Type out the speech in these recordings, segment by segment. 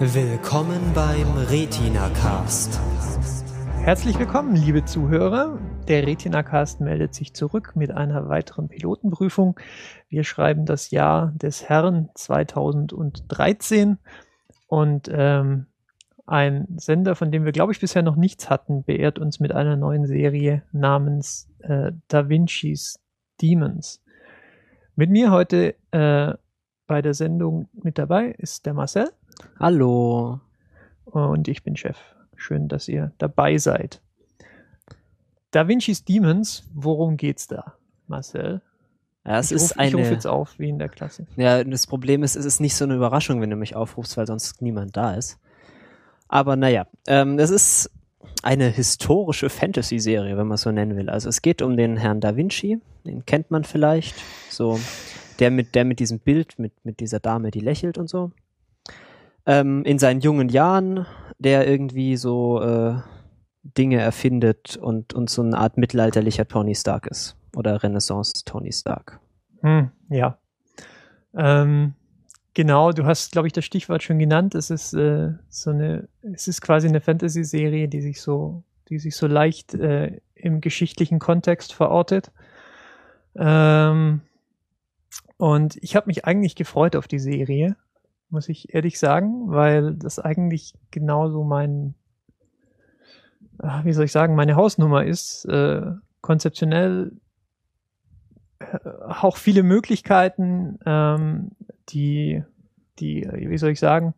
Willkommen beim Retina Cast. Herzlich willkommen, liebe Zuhörer. Der Retina Cast meldet sich zurück mit einer weiteren Pilotenprüfung. Wir schreiben das Jahr des Herrn 2013 und ähm, ein Sender, von dem wir, glaube ich, bisher noch nichts hatten, beehrt uns mit einer neuen Serie namens äh, Da Vinci's Demons. Mit mir heute äh, bei der Sendung mit dabei ist der Marcel. Hallo. Und ich bin Chef. Schön, dass ihr dabei seid. Da Vinci's Demons, worum geht's da, Marcel? Ja, es ich ist ruf, eine. Ich rufe jetzt auf, wie in der Klasse. Ja, das Problem ist, es ist nicht so eine Überraschung, wenn du mich aufrufst, weil sonst niemand da ist. Aber naja, ähm, es ist eine historische Fantasy-Serie, wenn man es so nennen will. Also es geht um den Herrn Da Vinci, den kennt man vielleicht. So, der mit, der mit diesem Bild, mit, mit dieser Dame, die lächelt und so. Ähm, in seinen jungen Jahren, der irgendwie so äh, Dinge erfindet und, und so eine Art mittelalterlicher Tony Stark ist. Oder Renaissance Tony Stark. Hm, ja. Ähm, genau, du hast, glaube ich, das Stichwort schon genannt. Es ist äh, so eine, es ist quasi eine Fantasy-Serie, die sich so, die sich so leicht äh, im geschichtlichen Kontext verortet. Ähm, und ich habe mich eigentlich gefreut auf die Serie, muss ich ehrlich sagen, weil das eigentlich genauso mein, wie soll ich sagen, meine Hausnummer ist. Äh, konzeptionell äh, auch viele Möglichkeiten, ähm, die, die, wie soll ich sagen,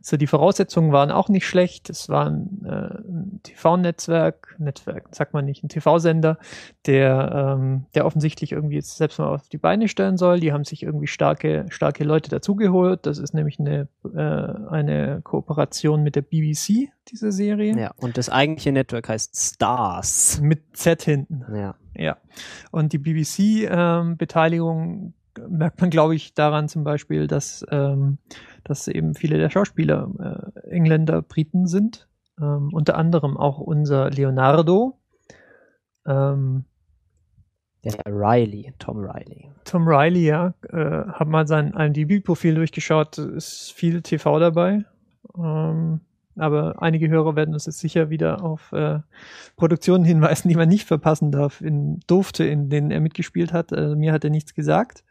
so die Voraussetzungen waren auch nicht schlecht. Es war ein, äh, ein TV-Netzwerk, Netzwerk, sagt man nicht, ein TV-Sender, der, ähm, der offensichtlich irgendwie jetzt selbst mal auf die Beine stellen soll. Die haben sich irgendwie starke, starke Leute dazugeholt. Das ist nämlich eine, äh, eine Kooperation mit der BBC, diese Serie. Ja, und das eigentliche Network heißt Stars. Mit Z hinten. Ja. Ja. Und die BBC-Beteiligung ähm, merkt man, glaube ich, daran zum Beispiel, dass, ähm, dass eben viele der Schauspieler äh, Engländer, Briten sind. Ähm, unter anderem auch unser Leonardo. Ähm, Der Riley, Tom Riley. Tom Riley, ja, äh, hab mal sein IMDb-Profil durchgeschaut, ist viel TV dabei. Ähm, aber einige Hörer werden uns jetzt sicher wieder auf äh, Produktionen hinweisen, die man nicht verpassen darf, in, durfte, in denen er mitgespielt hat. Also mir hat er nichts gesagt.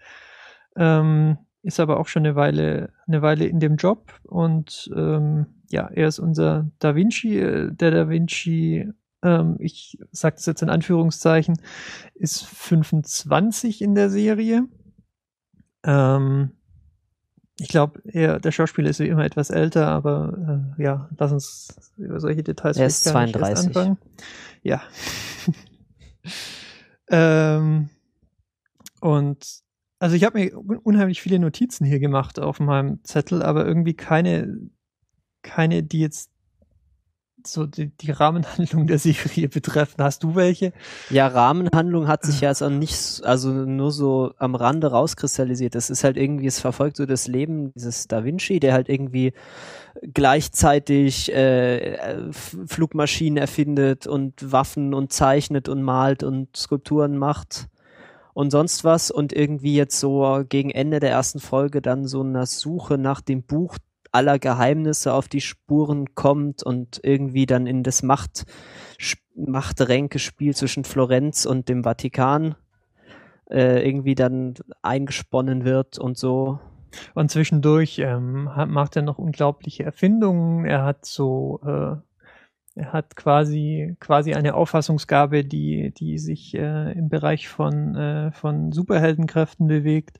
Ähm, ist aber auch schon eine Weile, eine Weile in dem Job und ähm, ja, er ist unser Da Vinci, äh, der Da Vinci, ähm, ich sage das jetzt in Anführungszeichen, ist 25 in der Serie. Ähm, ich glaube, der Schauspieler ist wie immer etwas älter, aber äh, ja, lass uns über solche Details er ist gar nicht erst 32. anfangen. Ja. ähm, und also ich habe mir un- unheimlich viele Notizen hier gemacht auf meinem Zettel, aber irgendwie keine, keine, die jetzt so die, die Rahmenhandlung der Serie betreffen. Hast du welche? Ja, Rahmenhandlung hat sich ja also nicht, also nur so am Rande rauskristallisiert. Das ist halt irgendwie, es verfolgt so das Leben dieses Da Vinci, der halt irgendwie gleichzeitig äh, Flugmaschinen erfindet und Waffen und zeichnet und malt und Skulpturen macht und sonst was und irgendwie jetzt so gegen Ende der ersten Folge dann so einer Suche nach dem Buch aller Geheimnisse auf die Spuren kommt und irgendwie dann in das Macht Machtränkespiel zwischen Florenz und dem Vatikan äh, irgendwie dann eingesponnen wird und so. Und zwischendurch ähm, macht er noch unglaubliche Erfindungen. Er hat so, äh, er hat quasi quasi eine Auffassungsgabe, die die sich äh, im Bereich von äh, von Superheldenkräften bewegt.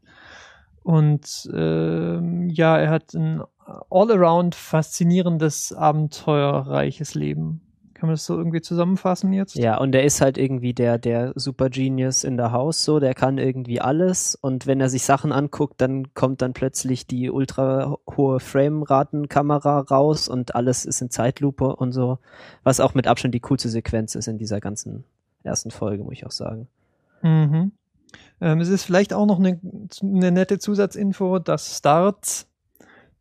Und ähm, ja, er hat ein all-around faszinierendes, abenteuerreiches Leben. Kann man das so irgendwie zusammenfassen jetzt? Ja, und er ist halt irgendwie der, der Super Genius in der Haus, so, der kann irgendwie alles und wenn er sich Sachen anguckt, dann kommt dann plötzlich die ultra hohe Frame-Ratenkamera raus und alles ist in Zeitlupe und so, was auch mit Abstand die coolste Sequenz ist in dieser ganzen ersten Folge, muss ich auch sagen. Mhm. Ähm, es ist vielleicht auch noch eine, eine nette Zusatzinfo, dass Starts,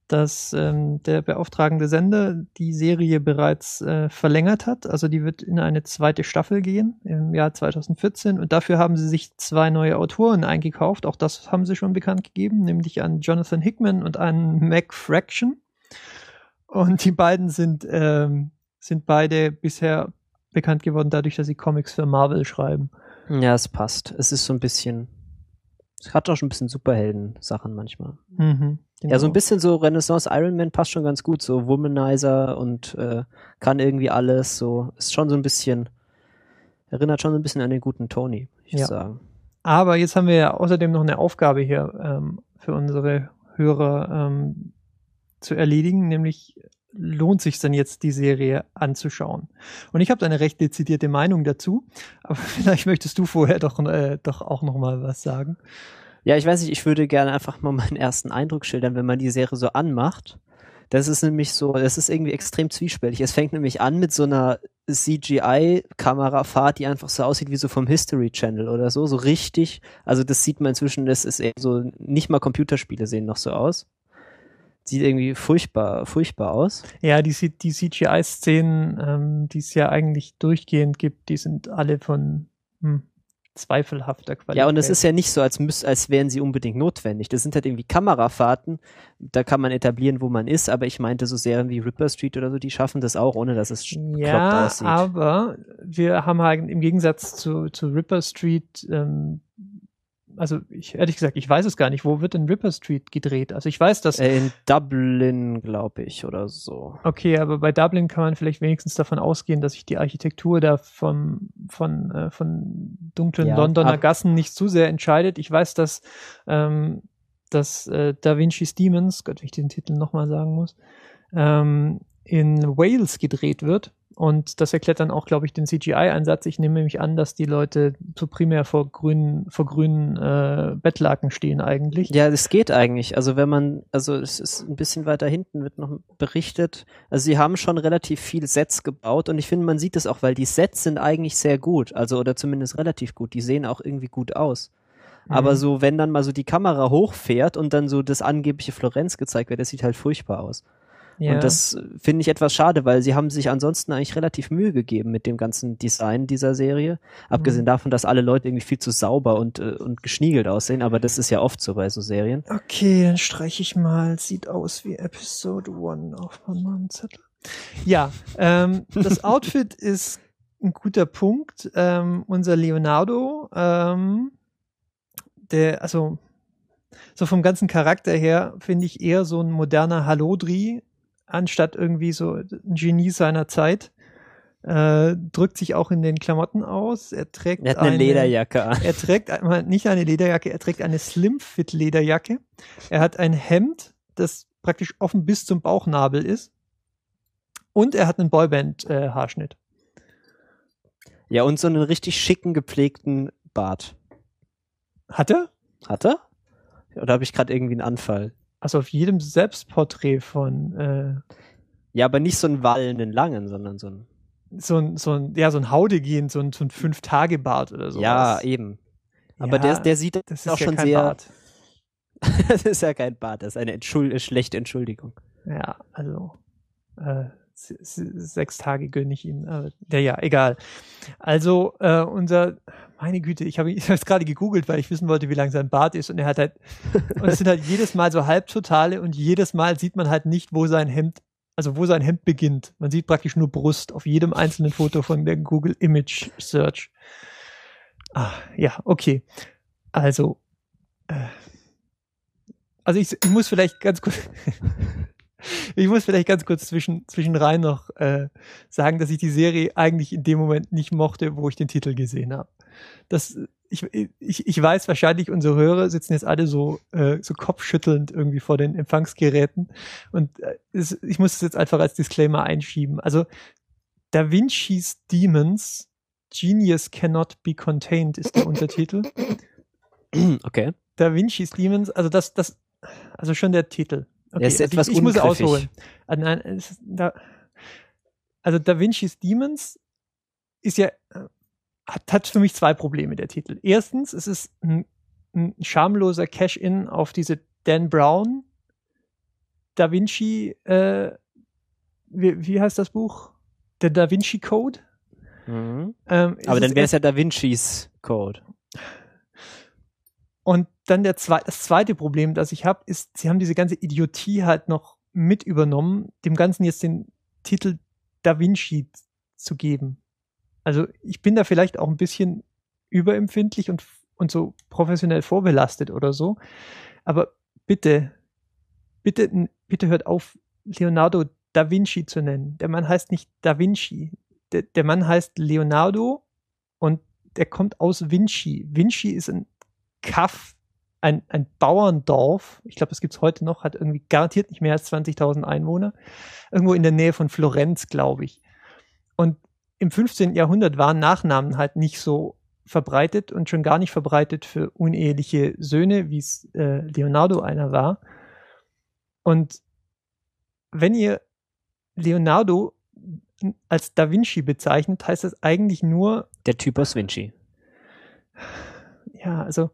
dass ähm, der beauftragende Sender die Serie bereits äh, verlängert hat. Also die wird in eine zweite Staffel gehen im Jahr 2014 und dafür haben sie sich zwei neue Autoren eingekauft. Auch das haben sie schon bekannt gegeben, nämlich an Jonathan Hickman und an Mac Fraction. Und die beiden sind, ähm, sind beide bisher bekannt geworden dadurch, dass sie Comics für Marvel schreiben. Ja, es passt. Es ist so ein bisschen. Es hat auch schon ein bisschen Superhelden-Sachen manchmal. Mhm, Ja, so ein genau. bisschen so Renaissance Iron Man passt schon ganz gut. So Womanizer und äh, kann irgendwie alles. So ist schon so ein bisschen. Erinnert schon so ein bisschen an den guten Tony, ich Ja. sagen. Aber jetzt haben wir ja außerdem noch eine Aufgabe hier ähm, für unsere Hörer ähm, zu erledigen, nämlich lohnt sich dann jetzt die Serie anzuschauen. Und ich habe eine recht dezidierte Meinung dazu, aber vielleicht möchtest du vorher doch, äh, doch auch noch mal was sagen. Ja, ich weiß nicht, ich würde gerne einfach mal meinen ersten Eindruck schildern, wenn man die Serie so anmacht. Das ist nämlich so, das ist irgendwie extrem zwiespältig. Es fängt nämlich an mit so einer CGI-Kamerafahrt, die einfach so aussieht wie so vom History Channel oder so, so richtig. Also das sieht man inzwischen, das ist eher so, nicht mal Computerspiele sehen noch so aus. Sieht irgendwie furchtbar, furchtbar aus. Ja, die, die CGI-Szenen, ähm, die es ja eigentlich durchgehend gibt, die sind alle von hm, zweifelhafter Qualität. Ja, und es ist ja nicht so, als müß, als wären sie unbedingt notwendig. Das sind halt irgendwie Kamerafahrten, da kann man etablieren, wo man ist, aber ich meinte so Serien wie Ripper Street oder so, die schaffen das auch, ohne dass es Ja, aussieht. aber wir haben halt im Gegensatz zu, zu Ripper Street, ähm, also ich ehrlich gesagt, ich weiß es gar nicht, wo wird denn Ripper Street gedreht? Also ich weiß, dass Äh, in Dublin, glaube ich, oder so. Okay, aber bei Dublin kann man vielleicht wenigstens davon ausgehen, dass sich die Architektur da vom, von, äh, von dunklen Ja, Londoner Gassen nicht zu sehr entscheidet. Ich weiß, dass, ähm, dass äh, Da Vinci's Demons, Gott, wie ich den Titel nochmal sagen muss, ähm, in Wales gedreht wird. Und das erklärt dann auch, glaube ich, den CGI-Einsatz. Ich nehme nämlich an, dass die Leute so primär vor grünen, vor grünen äh, Bettlaken stehen eigentlich. Ja, das geht eigentlich. Also wenn man, also es ist ein bisschen weiter hinten, wird noch berichtet. Also sie haben schon relativ viel Sets gebaut und ich finde, man sieht es auch, weil die Sets sind eigentlich sehr gut. Also oder zumindest relativ gut. Die sehen auch irgendwie gut aus. Aber Mhm. so, wenn dann mal so die Kamera hochfährt und dann so das angebliche Florenz gezeigt wird, das sieht halt furchtbar aus. Ja. Und das finde ich etwas schade, weil sie haben sich ansonsten eigentlich relativ Mühe gegeben mit dem ganzen Design dieser Serie. Abgesehen Mhm. davon, dass alle Leute irgendwie viel zu sauber und, äh, und geschniegelt aussehen, aber das ist ja oft so bei so Serien. Okay, dann streiche ich mal. Sieht aus wie Episode 1 auf meinem Zettel. Ja, ähm, das Outfit ist ein guter Punkt. Ähm, unser Leonardo, ähm, der, also so vom ganzen Charakter her finde ich eher so ein moderner Hallodri, anstatt irgendwie so ein Genie seiner Zeit. Äh, drückt sich auch in den Klamotten aus. Er trägt Er hat eine, Lederjacke an. er trägt einmal nicht eine Lederjacke, er trägt eine Slim-Fit-Lederjacke. Er hat ein Hemd, das praktisch offen bis zum Bauchnabel ist. Und er hat einen Boyband-Haarschnitt. Ja, und so einen richtig schicken, gepflegten Bart. hat er? Hat er? Oder habe ich gerade irgendwie einen Anfall? Also auf jedem Selbstporträt von äh, Ja, aber nicht so einen wallenden langen, sondern so einen. so ein, so ein, ja, so ein Haudegehen, so ein, so ein Fünf-Tage-Bart oder so. Ja, eben. Aber der, der sieht das ist auch ja schon kein sehr. Bart. das ist ja kein Bart, das ist eine Entschuld äh, schlechte Entschuldigung. Ja, also äh, sechs Tage gönne ich ihm. Aber, ja, ja, egal. Also äh, unser, meine Güte, ich habe jetzt gerade gegoogelt, weil ich wissen wollte, wie lang sein Bart ist und er hat halt, und es sind halt jedes Mal so Halbtotale und jedes Mal sieht man halt nicht, wo sein Hemd, also wo sein Hemd beginnt. Man sieht praktisch nur Brust auf jedem einzelnen Foto von der Google Image Search. Ah, ja, okay. Also, äh, also ich, ich muss vielleicht ganz kurz, ich muss vielleicht ganz kurz zwischen, zwischenrein noch äh, sagen, dass ich die Serie eigentlich in dem Moment nicht mochte, wo ich den Titel gesehen habe. Das, ich, ich, ich weiß wahrscheinlich, unsere Hörer sitzen jetzt alle so, äh, so kopfschüttelnd irgendwie vor den Empfangsgeräten. Und äh, es, ich muss es jetzt einfach als Disclaimer einschieben. Also Da Vinci's Demons, Genius Cannot Be Contained ist der Untertitel. Okay. Da Vinci's Demons, also das, das, also schon der Titel. Okay, Der ist also etwas ich, ich muss ausholen. Ah, nein, ist da, also Da Vinci's Demons ist ja, äh, hat, hat für mich zwei Probleme, der Titel. Erstens, es ist ein, ein schamloser Cash-In auf diese Dan Brown Da Vinci, äh, wie, wie heißt das Buch? Der Da Vinci Code. Mhm. Ähm, Aber dann wäre es ja Da Vinci's Code. Und dann der zwei, das zweite Problem, das ich habe, ist, sie haben diese ganze Idiotie halt noch mit übernommen, dem Ganzen jetzt den Titel Da Vinci zu geben. Also ich bin da vielleicht auch ein bisschen überempfindlich und, und so professionell vorbelastet oder so. Aber bitte, bitte, bitte hört auf, Leonardo da Vinci zu nennen. Der Mann heißt nicht Da Vinci. Der, der Mann heißt Leonardo und der kommt aus Vinci. Vinci ist ein Kaff, ein, ein Bauerndorf. Ich glaube, das gibt's heute noch, hat irgendwie garantiert nicht mehr als 20.000 Einwohner. Irgendwo in der Nähe von Florenz, glaube ich. Und im 15. Jahrhundert waren Nachnamen halt nicht so verbreitet und schon gar nicht verbreitet für uneheliche Söhne, wie es äh, Leonardo einer war. Und wenn ihr Leonardo als Da Vinci bezeichnet, heißt das eigentlich nur. Der Typ aus Vinci. Ja, also,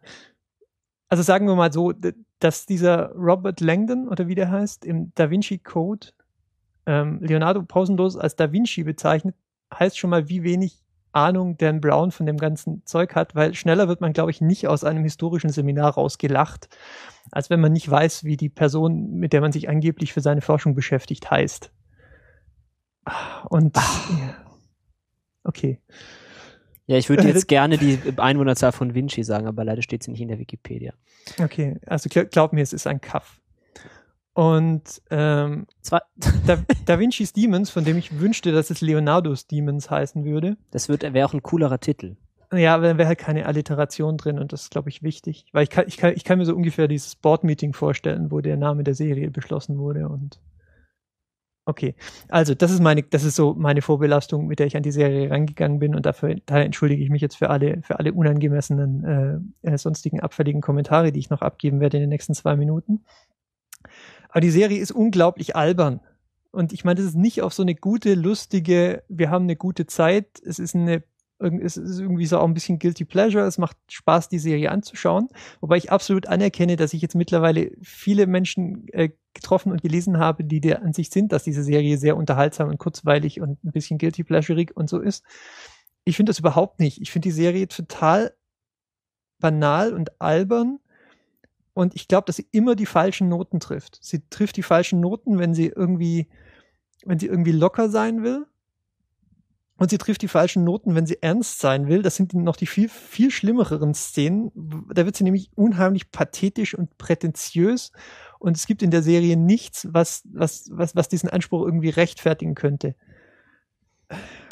also sagen wir mal so, dass dieser Robert Langdon oder wie der heißt, im Da Vinci Code ähm, Leonardo pausenlos als Da Vinci bezeichnet, heißt schon mal, wie wenig Ahnung Dan Brown von dem ganzen Zeug hat, weil schneller wird man, glaube ich, nicht aus einem historischen Seminar rausgelacht, als wenn man nicht weiß, wie die Person, mit der man sich angeblich für seine Forschung beschäftigt, heißt. Und ja. okay. Ja, ich würde jetzt gerne die Einwohnerzahl von Vinci sagen, aber leider steht sie nicht in der Wikipedia. Okay, also glaub mir, es ist ein Kaff. Und ähm, da, da Vinci's Demons, von dem ich wünschte, dass es Leonardo's Demons heißen würde. Das wäre auch ein coolerer Titel. Ja, aber dann wäre halt keine Alliteration drin und das ist, glaube ich, wichtig. Weil ich kann, ich, kann, ich kann mir so ungefähr dieses Board-Meeting vorstellen, wo der Name der Serie beschlossen wurde und Okay, also das ist meine, das ist so meine Vorbelastung, mit der ich an die Serie rangegangen bin und dafür, daher entschuldige ich mich jetzt für alle, für alle unangemessenen äh, äh, sonstigen abfälligen Kommentare, die ich noch abgeben werde in den nächsten zwei Minuten. Aber die Serie ist unglaublich albern. Und ich meine, das ist nicht auf so eine gute, lustige, wir haben eine gute Zeit. Es ist eine es ist irgendwie so auch ein bisschen guilty pleasure. Es macht Spaß, die Serie anzuschauen. Wobei ich absolut anerkenne, dass ich jetzt mittlerweile viele Menschen äh, getroffen und gelesen habe, die der Ansicht sind, dass diese Serie sehr unterhaltsam und kurzweilig und ein bisschen guilty pleasureig und so ist. Ich finde das überhaupt nicht. Ich finde die Serie total banal und albern. Und ich glaube, dass sie immer die falschen Noten trifft. Sie trifft die falschen Noten, wenn sie irgendwie, wenn sie irgendwie locker sein will und sie trifft die falschen Noten, wenn sie ernst sein will. Das sind noch die viel, viel schlimmeren Szenen. Da wird sie nämlich unheimlich pathetisch und prätentiös. Und es gibt in der Serie nichts, was, was, was, was diesen Anspruch irgendwie rechtfertigen könnte.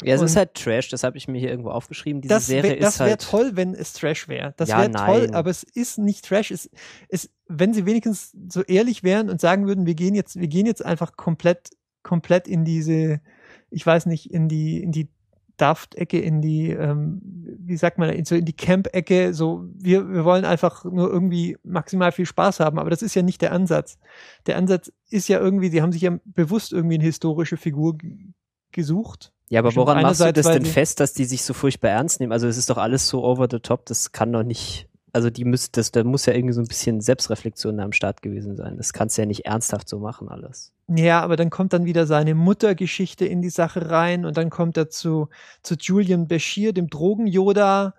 Ja, es und ist halt Trash, das habe ich mir hier irgendwo aufgeschrieben. Diese das Serie das wäre halt toll, wenn es Trash wäre. Das ja, wäre toll, aber es ist nicht Trash. Es, es, wenn sie wenigstens so ehrlich wären und sagen würden, wir gehen jetzt, wir gehen jetzt einfach komplett, komplett in diese, ich weiß nicht, in die, in die Daft-Ecke, in die, ähm, wie sagt man, in, so in die Camp-Ecke, so, wir, wir wollen einfach nur irgendwie maximal viel Spaß haben, aber das ist ja nicht der Ansatz. Der Ansatz ist ja irgendwie, sie haben sich ja bewusst irgendwie eine historische Figur gesucht. Ja, aber woran machst du das denn fest, dass die sich so furchtbar ernst nehmen? Also es ist doch alles so over the top, das kann doch nicht also die müsste, das, da muss ja irgendwie so ein bisschen Selbstreflexion am Start gewesen sein. Das kannst du ja nicht ernsthaft so machen alles. Ja, aber dann kommt dann wieder seine Muttergeschichte in die Sache rein und dann kommt er zu, zu Julian Bashir, dem Drogen-Yoda,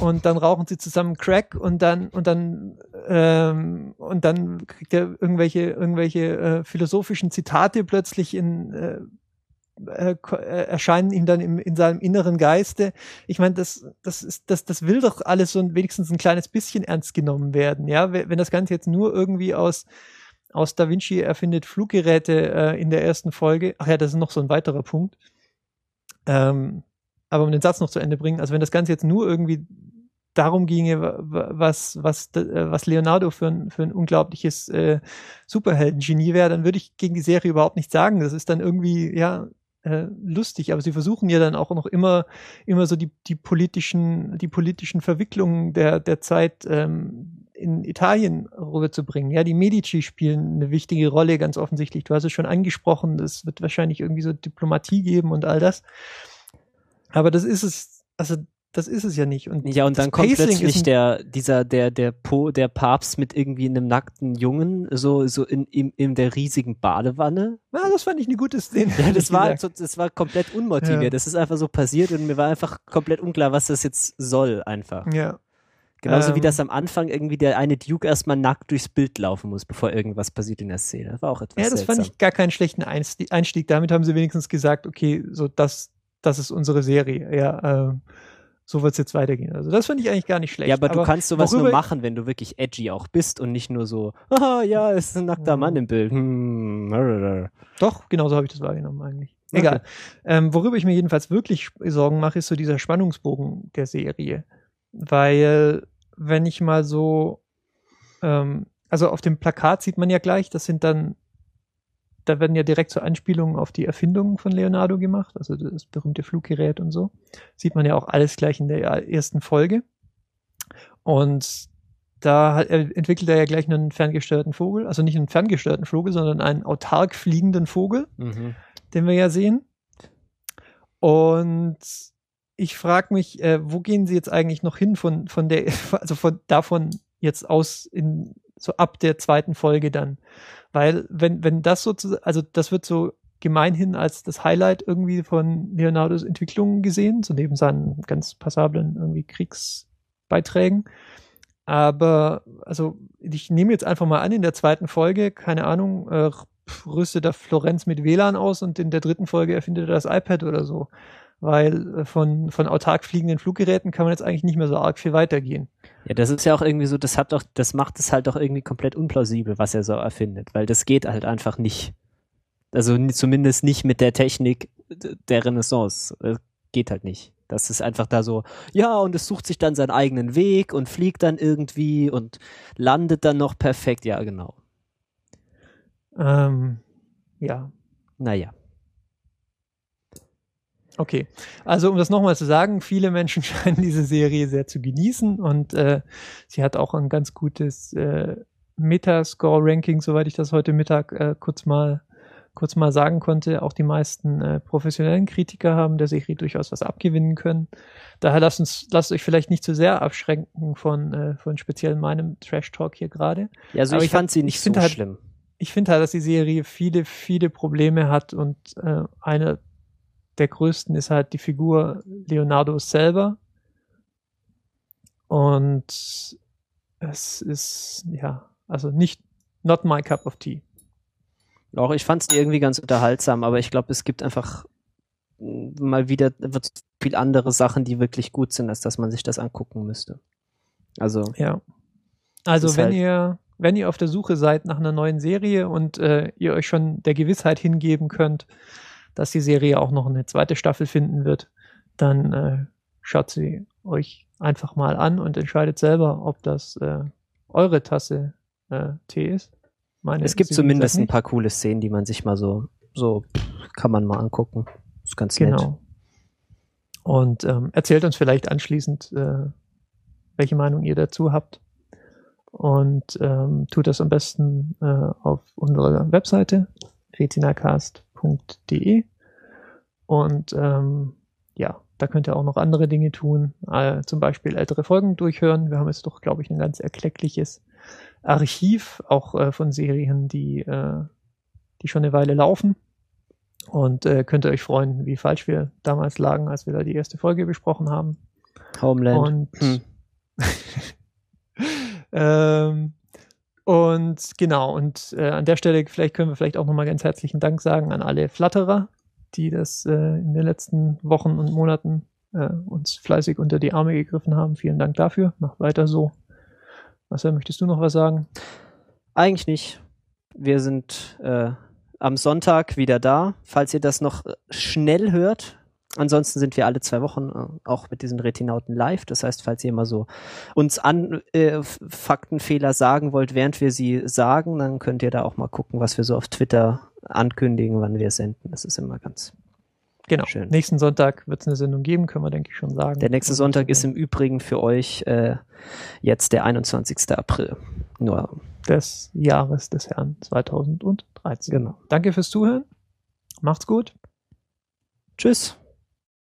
und dann rauchen sie zusammen Crack und dann und dann ähm, und dann kriegt er irgendwelche irgendwelche äh, philosophischen Zitate plötzlich in äh, äh, äh, erscheinen ihm dann im, in seinem inneren Geiste. Ich meine, das, das ist, das, das will doch alles so wenigstens ein kleines bisschen ernst genommen werden. Ja, wenn das Ganze jetzt nur irgendwie aus aus Da Vinci erfindet Fluggeräte äh, in der ersten Folge. Ach ja, das ist noch so ein weiterer Punkt. Ähm, aber um den Satz noch zu Ende bringen, also wenn das Ganze jetzt nur irgendwie darum ginge, was, was, äh, was Leonardo für ein, für ein unglaubliches äh, Superhelden-Genie wäre, dann würde ich gegen die Serie überhaupt nichts sagen. Das ist dann irgendwie, ja, äh, lustig, aber sie versuchen ja dann auch noch immer, immer so die, die politischen, die politischen Verwicklungen der, der Zeit ähm, in Italien rüberzubringen. Ja, die Medici spielen eine wichtige Rolle, ganz offensichtlich. Du hast es schon angesprochen, es wird wahrscheinlich irgendwie so Diplomatie geben und all das. Aber das ist es, also das ist es ja nicht. Und ja, und dann kommt Pacing plötzlich der, dieser, der, der Po, der Papst mit irgendwie einem nackten Jungen, so, so in, in, in der riesigen Badewanne. Ja, das fand ich eine gute Szene. Ja, das war, so, das war komplett unmotiviert. Ja. Das ist einfach so passiert und mir war einfach komplett unklar, was das jetzt soll, einfach. Ja. Genauso wie Ähm, das am Anfang irgendwie der eine Duke erstmal nackt durchs Bild laufen muss, bevor irgendwas passiert in der Szene. Das war auch etwas Ja, das seltsam. fand ich gar keinen schlechten Einstieg. Einstieg. Damit haben sie wenigstens gesagt, okay, so das, das ist unsere Serie. Ja, ähm, so wird's jetzt weitergehen. Also das fand ich eigentlich gar nicht schlecht. ja, aber, du kannst sowas nur machen, wenn du wirklich edgy auch bist und nicht nur so, ah ja, es ist ein nackter Mhm. Mann im Bild. Hm. Doch, genauso habe ich das wahrgenommen eigentlich. Okay. Egal. Ähm, worüber ich mir jedenfalls wirklich Sorgen mache, ist so dieser Spannungsbogen der Serie. Weil, wenn ich mal so, ähm, also auf dem Plakat sieht man ja gleich, das sind dann, da werden ja direkt so Anspielungen auf die Erfindung von Leonardo gemacht, also das berühmte Fluggerät und so. Sieht man ja auch alles gleich in der ersten Folge. Und da hat, er- entwickelt er ja gleich einen ferngesteuerten Vogel, also nicht einen ferngesteuerten Vogel, sondern einen autark fliegenden Vogel Mhm. den wir ja sehen. Und ich frage mich, äh, wo gehen sie jetzt eigentlich noch hin von, von der, also von davon jetzt aus in so ab der zweiten Folge dann. Weil, wenn, wenn das sozusagen, also das wird so gemeinhin als das Highlight irgendwie von Leonardos Entwicklung gesehen, so neben seinen ganz passablen irgendwie Kriegsbeiträgen. Aber, also, ich nehme jetzt einfach mal an, in der zweiten Folge, keine Ahnung, äh, rüstet er Florenz mit WLAN aus und in der dritten Folge erfindet er das iPad oder so. Weil äh, von, von autark fliegenden Fluggeräten kann man jetzt eigentlich nicht mehr so arg viel weitergehen. Ja, das ist ja auch irgendwie so, das hat doch, das macht es halt doch irgendwie komplett unplausibel, was er so erfindet, weil das geht halt einfach nicht. Also zumindest nicht mit der Technik der Renaissance. Das geht halt nicht. Das ist einfach da so, ja, und es sucht sich dann seinen eigenen Weg und fliegt dann irgendwie und landet dann noch perfekt. Ja, genau. Ähm, ja, Naja. Okay. Also um das nochmal zu sagen, viele Menschen scheinen diese Serie sehr zu genießen und äh, sie hat auch ein ganz gutes äh, Metascore-Ranking, soweit ich das heute Mittag äh, kurz mal kurz mal sagen konnte. Auch die meisten äh, professionellen Kritiker haben der Serie durchaus was abgewinnen können. Daher lasst uns, lasst euch vielleicht nicht zu sehr abschränken von, äh, von speziell meinem Trash-Talk hier gerade. Ja, also Aber ich, fand sie ich nicht so halt- schlimm. ich finde halt, dass die Serie viele, viele Probleme hat und äh, einer der größten ist halt die Figur Leonardo selber. Und es ist, ja, also nicht, not my cup of tea. Auch ich fand es irgendwie ganz unterhaltsam, aber ich glaube, es gibt einfach mal wieder wird viel andere Sachen, die wirklich gut sind, als dass man sich das angucken müsste. Also, Ja. Also wenn halt- ihr, wenn ihr auf der Suche seid nach einer neuen Serie und äh, ihr euch schon der Gewissheit hingeben könnt, dass die Serie auch noch eine zweite Staffel finden wird, dann äh, schaut sie euch einfach mal an und entscheidet selber, ob das äh, eure Tasse äh, Tee ist. Meine es gibt zumindest ein paar coole Szenen, die man sich mal so, so kann man mal angucken. Ist ganz nett. Genau. Und ähm, erzählt uns vielleicht anschließend, äh, welche Meinung ihr dazu habt. Und ähm, tut das am besten äh, auf unserer Webseite retinacast.de. Und ähm, ja, da könnt ihr auch noch andere Dinge tun, äh, zum Beispiel ältere Folgen durchhören. Wir haben jetzt doch, glaube ich, ein ganz erkleckliches Archiv, auch äh, von Serien, die, äh, die schon eine Weile laufen. Und äh, könnt ihr euch freuen, wie falsch wir damals lagen, als wir da die erste Folge besprochen haben. Homeland. Und, Hm. ähm, und genau, und äh, an der Stelle vielleicht können wir vielleicht auch nochmal ganz herzlichen Dank sagen an alle Flatterer, die das äh, in den letzten Wochen und Monaten äh, uns fleißig unter die Arme gegriffen haben. Vielen Dank dafür. Macht weiter so. Marcel, möchtest du noch was sagen? Eigentlich nicht. Wir sind äh, am Sonntag wieder da, falls ihr das noch äh, schnell hört. Ansonsten sind wir alle zwei Wochen äh, auch mit diesen Retinauten live. Das heißt, falls ihr mal so uns an äh, Faktenfehler sagen wollt, während wir sie sagen, dann könnt ihr da auch mal gucken, was wir so auf Twitter ankündigen, wann wir senden. Das ist immer ganz. Genau. Schön. Nächsten Sonntag wird es eine Sendung geben, können wir, denke ich, schon sagen. Der nächste Und, Sonntag ist im Übrigen für euch äh, jetzt der 21. April. Nur des Jahres des Herrn 2013. Genau. Danke fürs Zuhören. Macht's gut. tschüss.